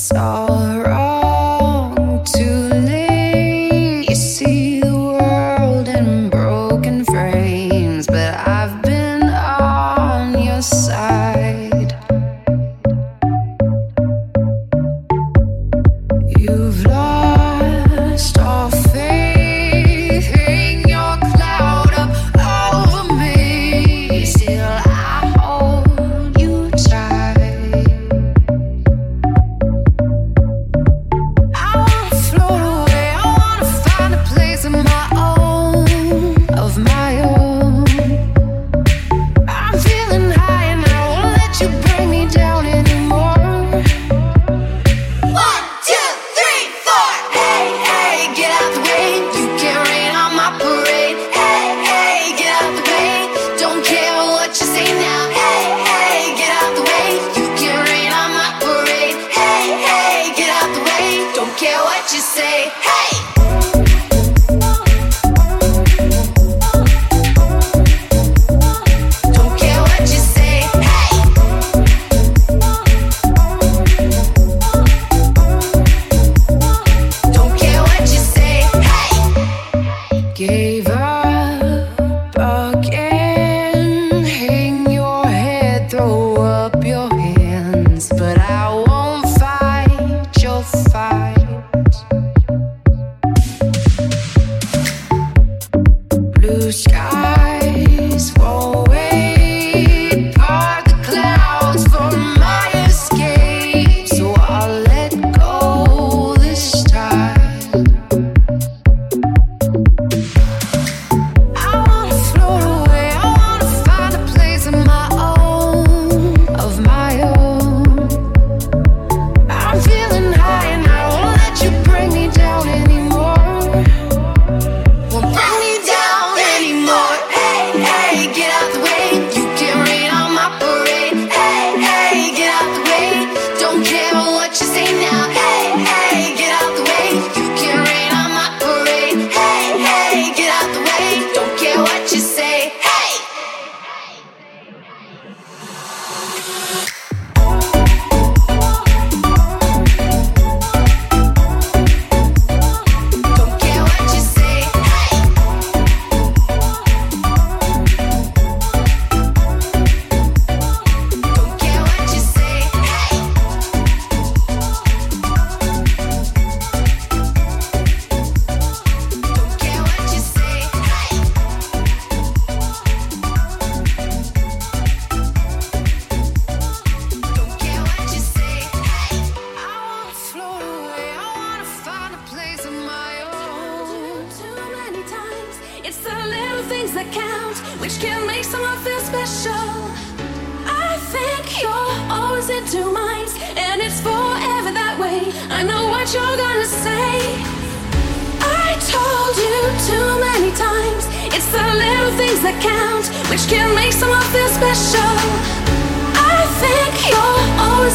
sorry.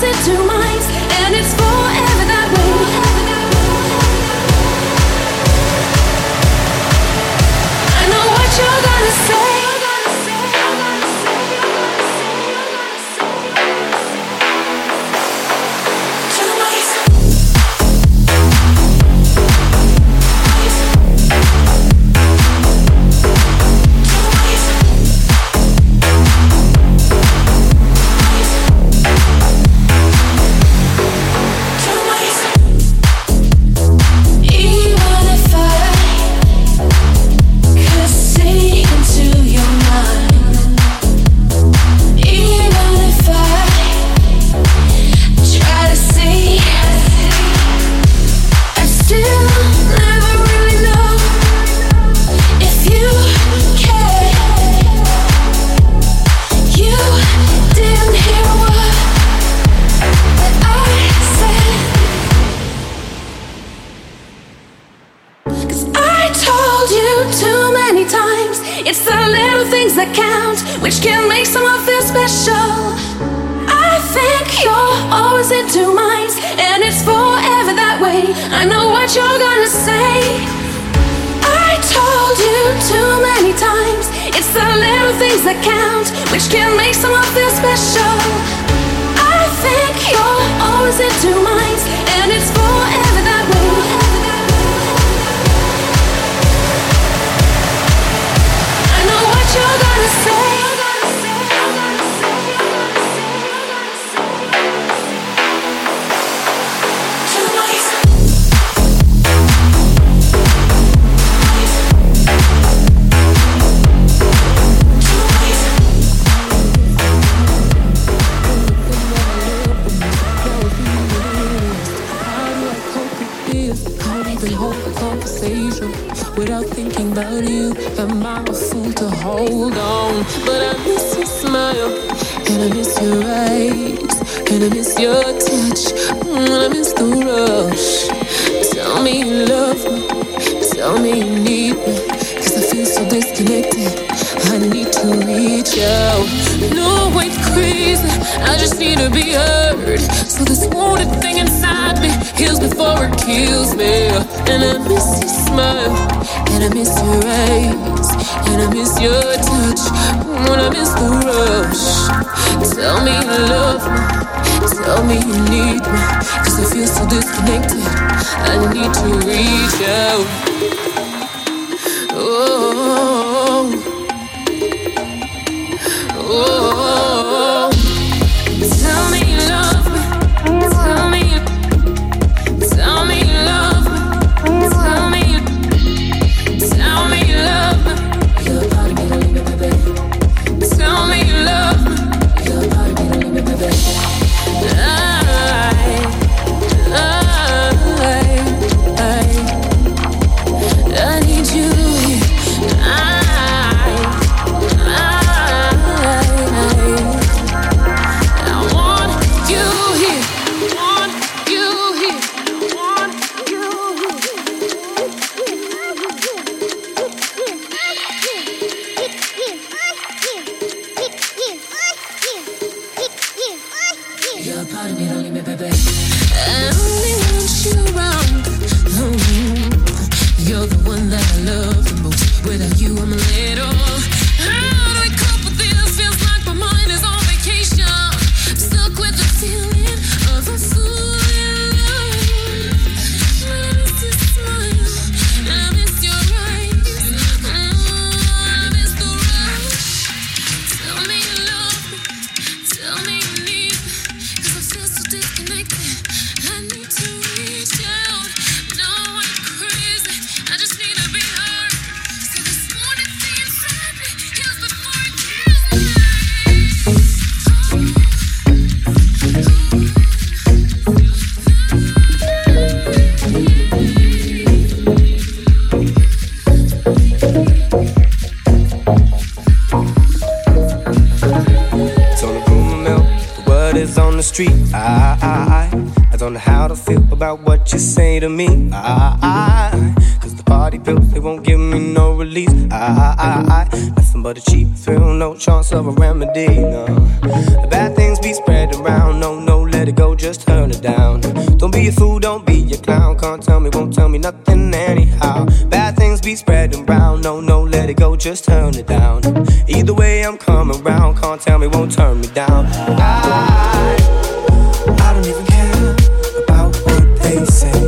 That around. No, no, let it go, just turn it down. Don't be a fool, don't be a clown. Can't tell me, won't tell me nothing anyhow. Bad things be spreading round. No, no, let it go, just turn it down. Either way, I'm coming round. Can't tell me, won't turn me down. I, I don't even care about what they say.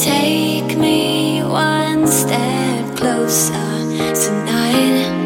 Take me one step closer tonight.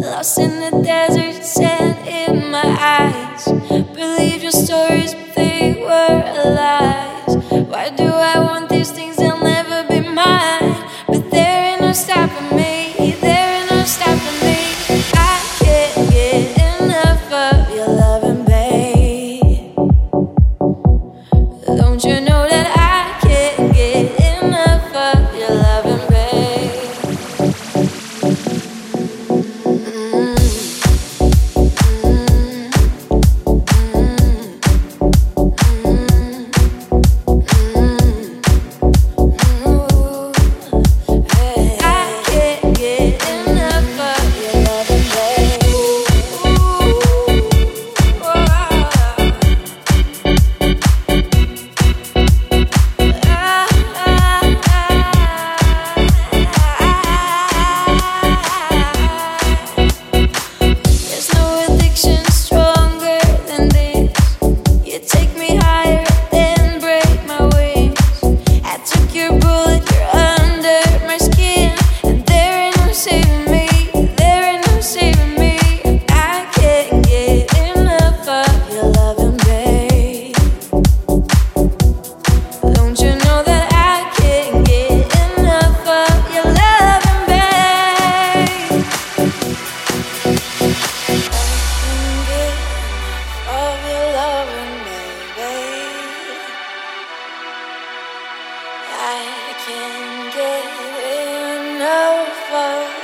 Lost in the desert, sand in my eyes. Believe your stories, but they were lies. Why do I want? never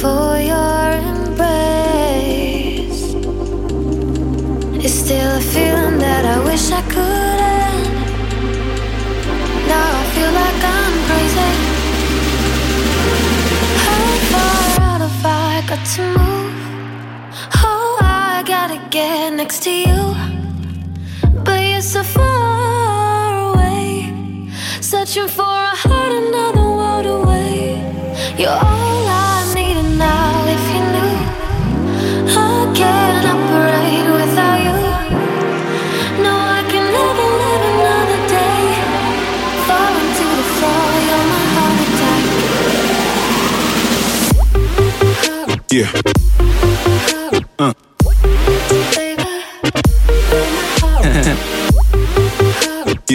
for your embrace. It's still a feeling that I wish I couldn't. Now I feel like I'm crazy. How far out of I got to move? Oh, I gotta get next to you. But you're so far away, searching for.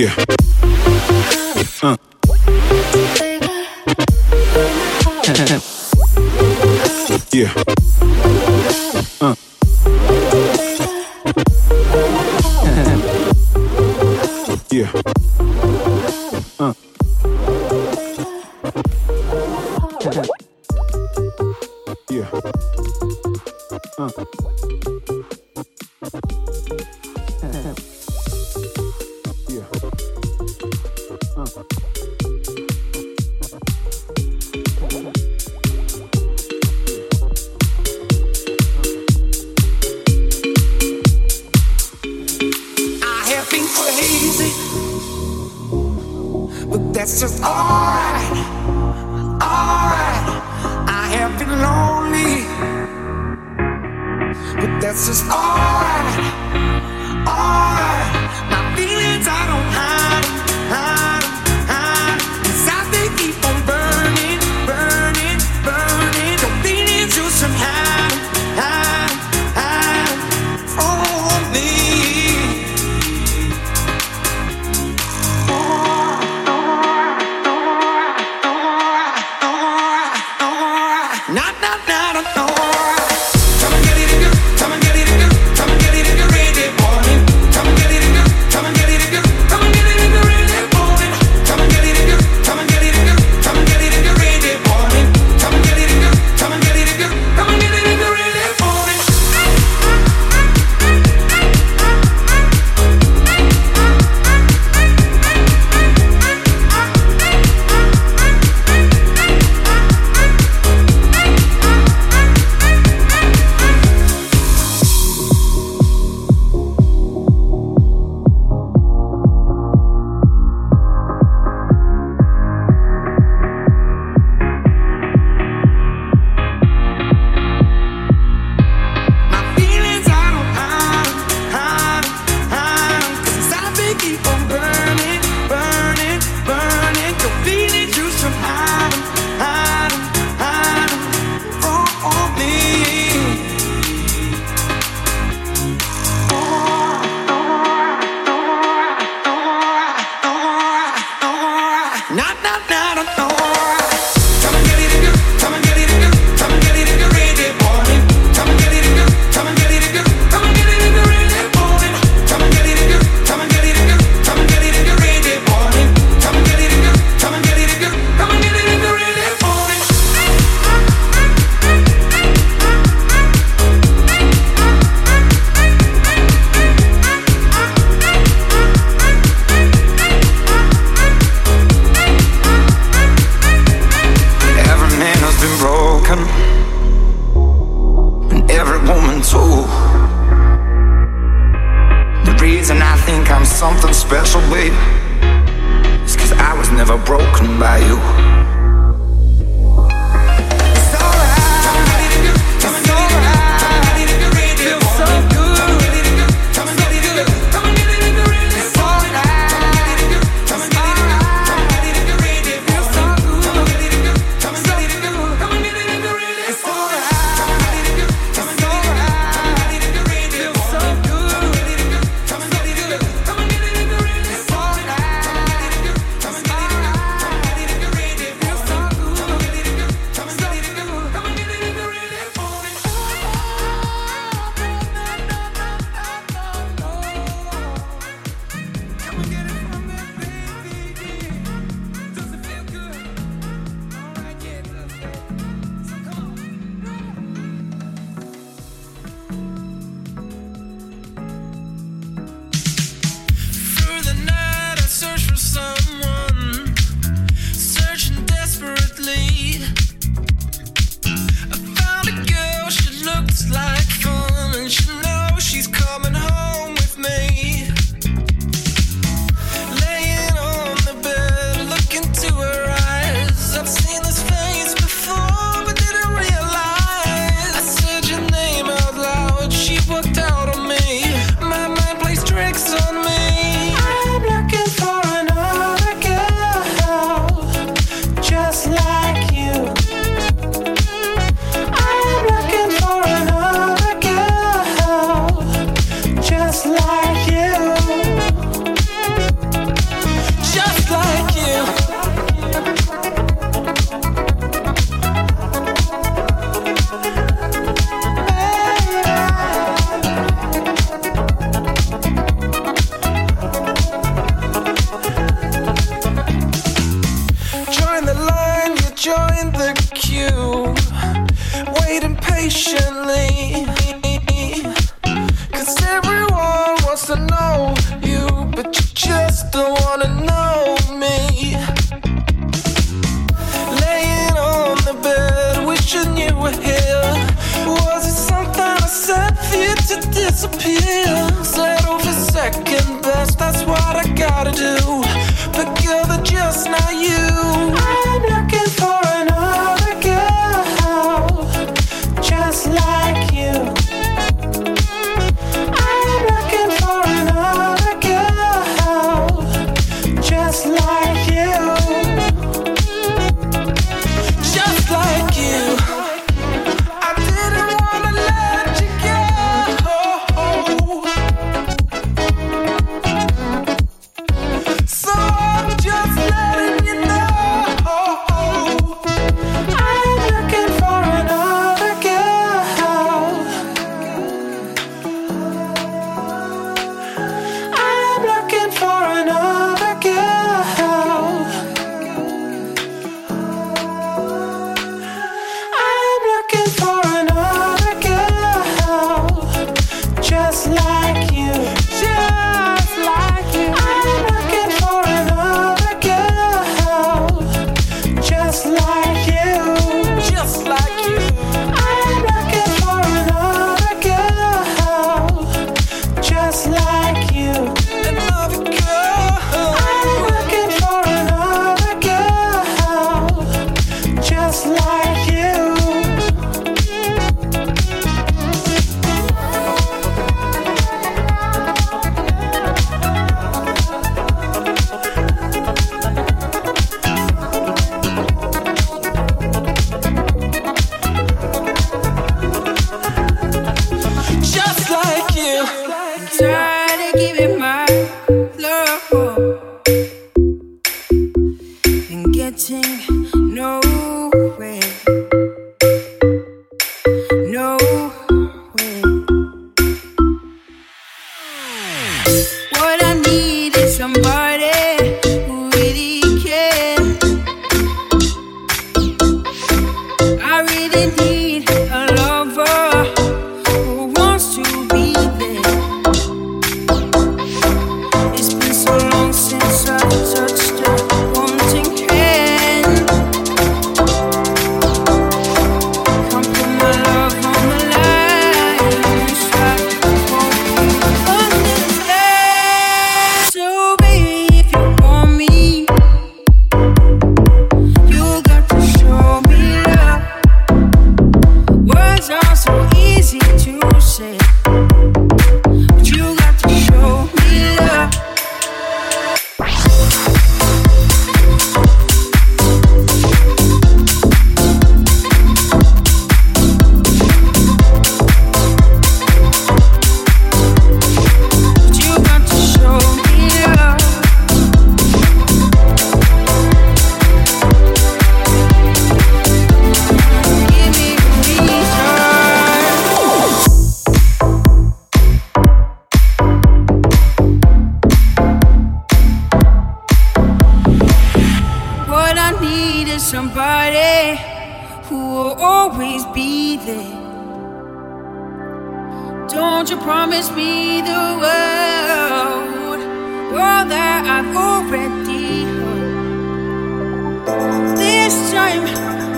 Yeah. Knock, knock, knock.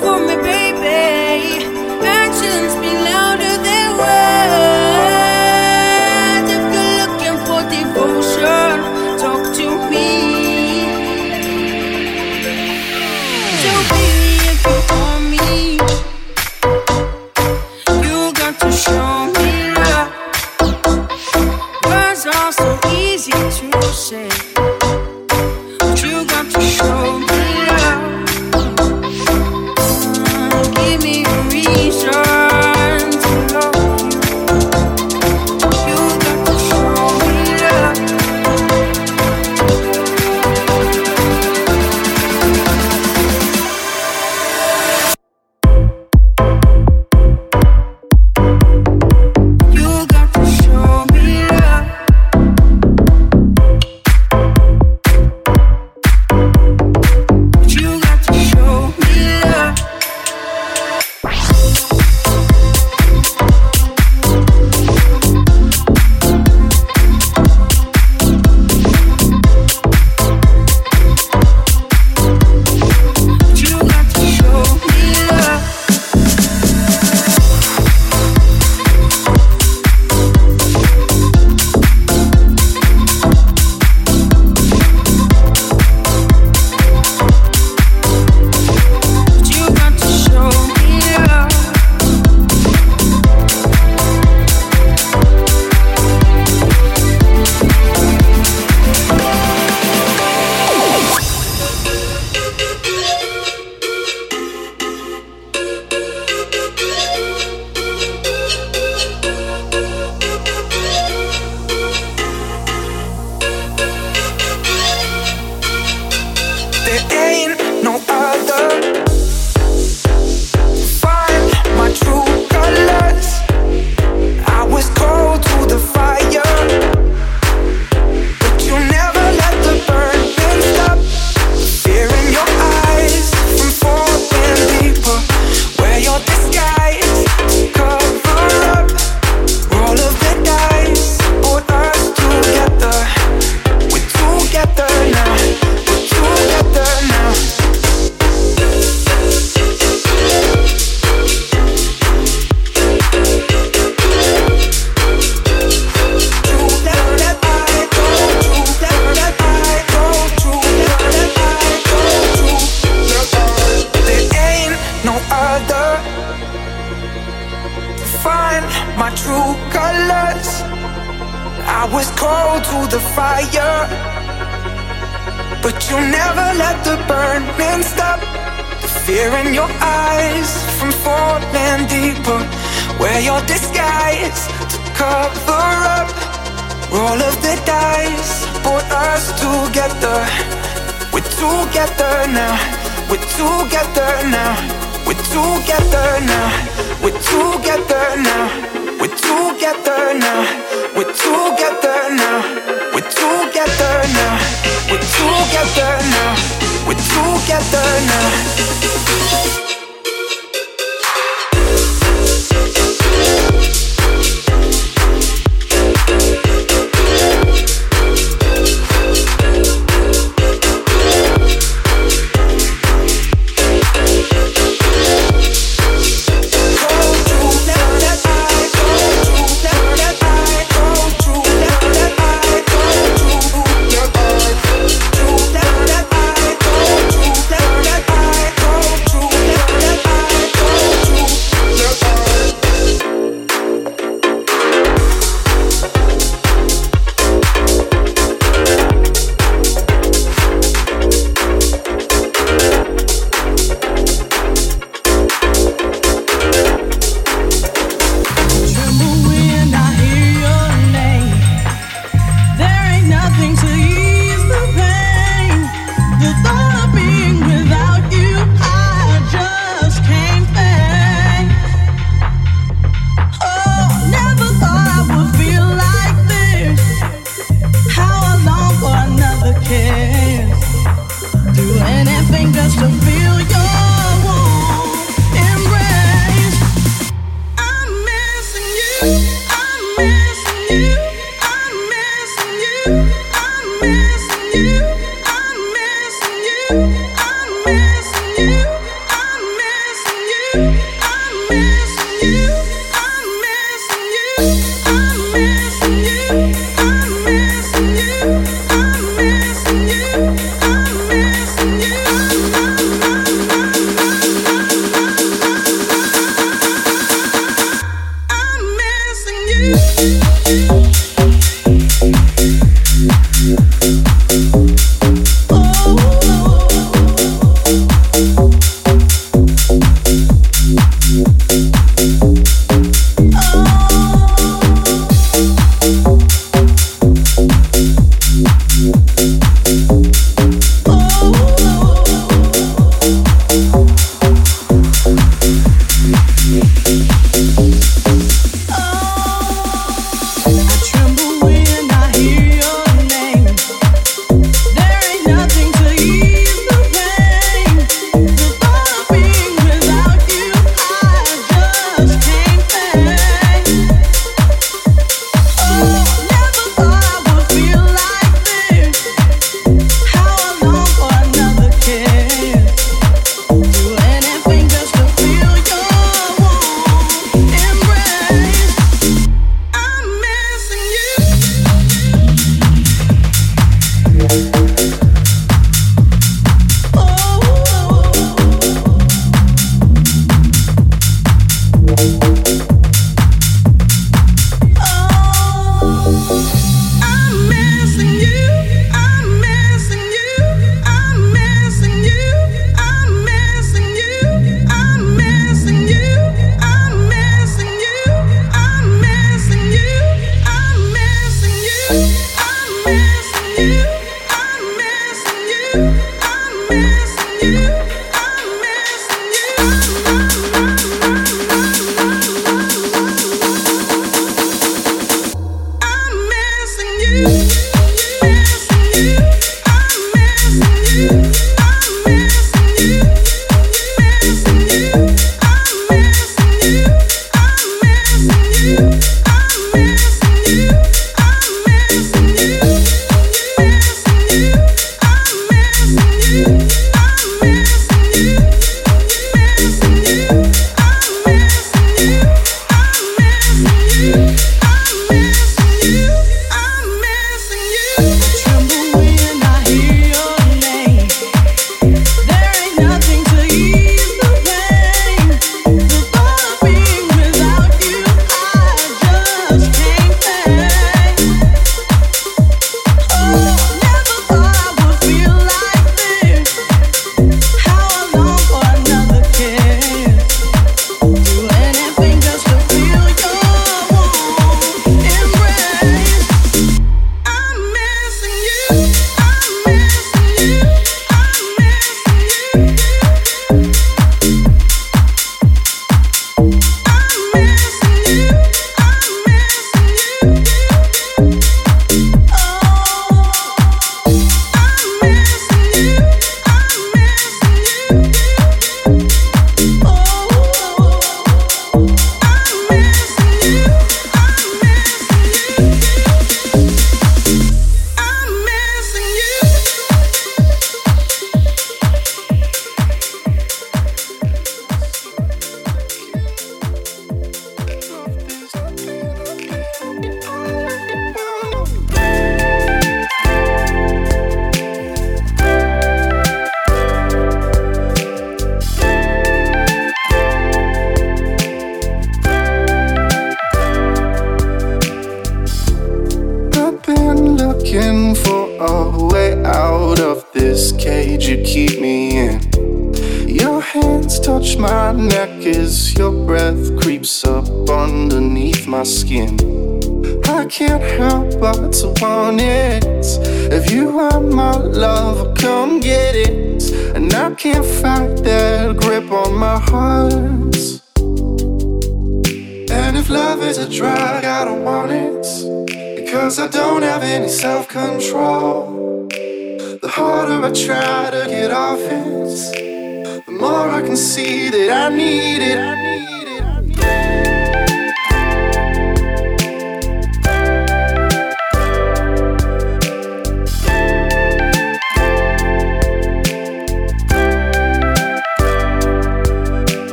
For me, baby, together now.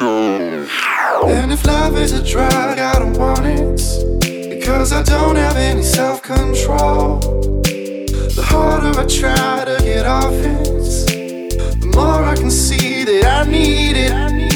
And if love is a drug, I don't want it. Because I don't have any self control. The harder I try to get off it, the more I can see that I need it. I need